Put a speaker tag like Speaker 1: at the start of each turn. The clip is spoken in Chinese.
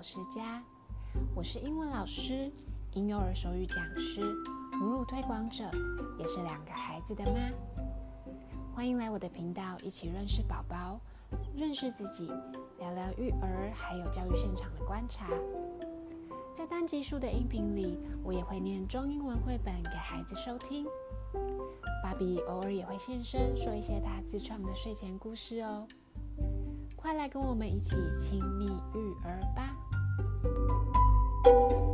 Speaker 1: 老师家。我是英文老师、婴幼儿手语讲师、母乳推广者，也是两个孩子的妈。欢迎来我的频道，一起认识宝宝，认识自己，聊聊育儿还有教育现场的观察。在单集数的音频里，我也会念中英文绘本给孩子收听。芭比偶尔也会现身，说一些她自创的睡前故事哦。快来跟我们一起亲密育儿吧！you.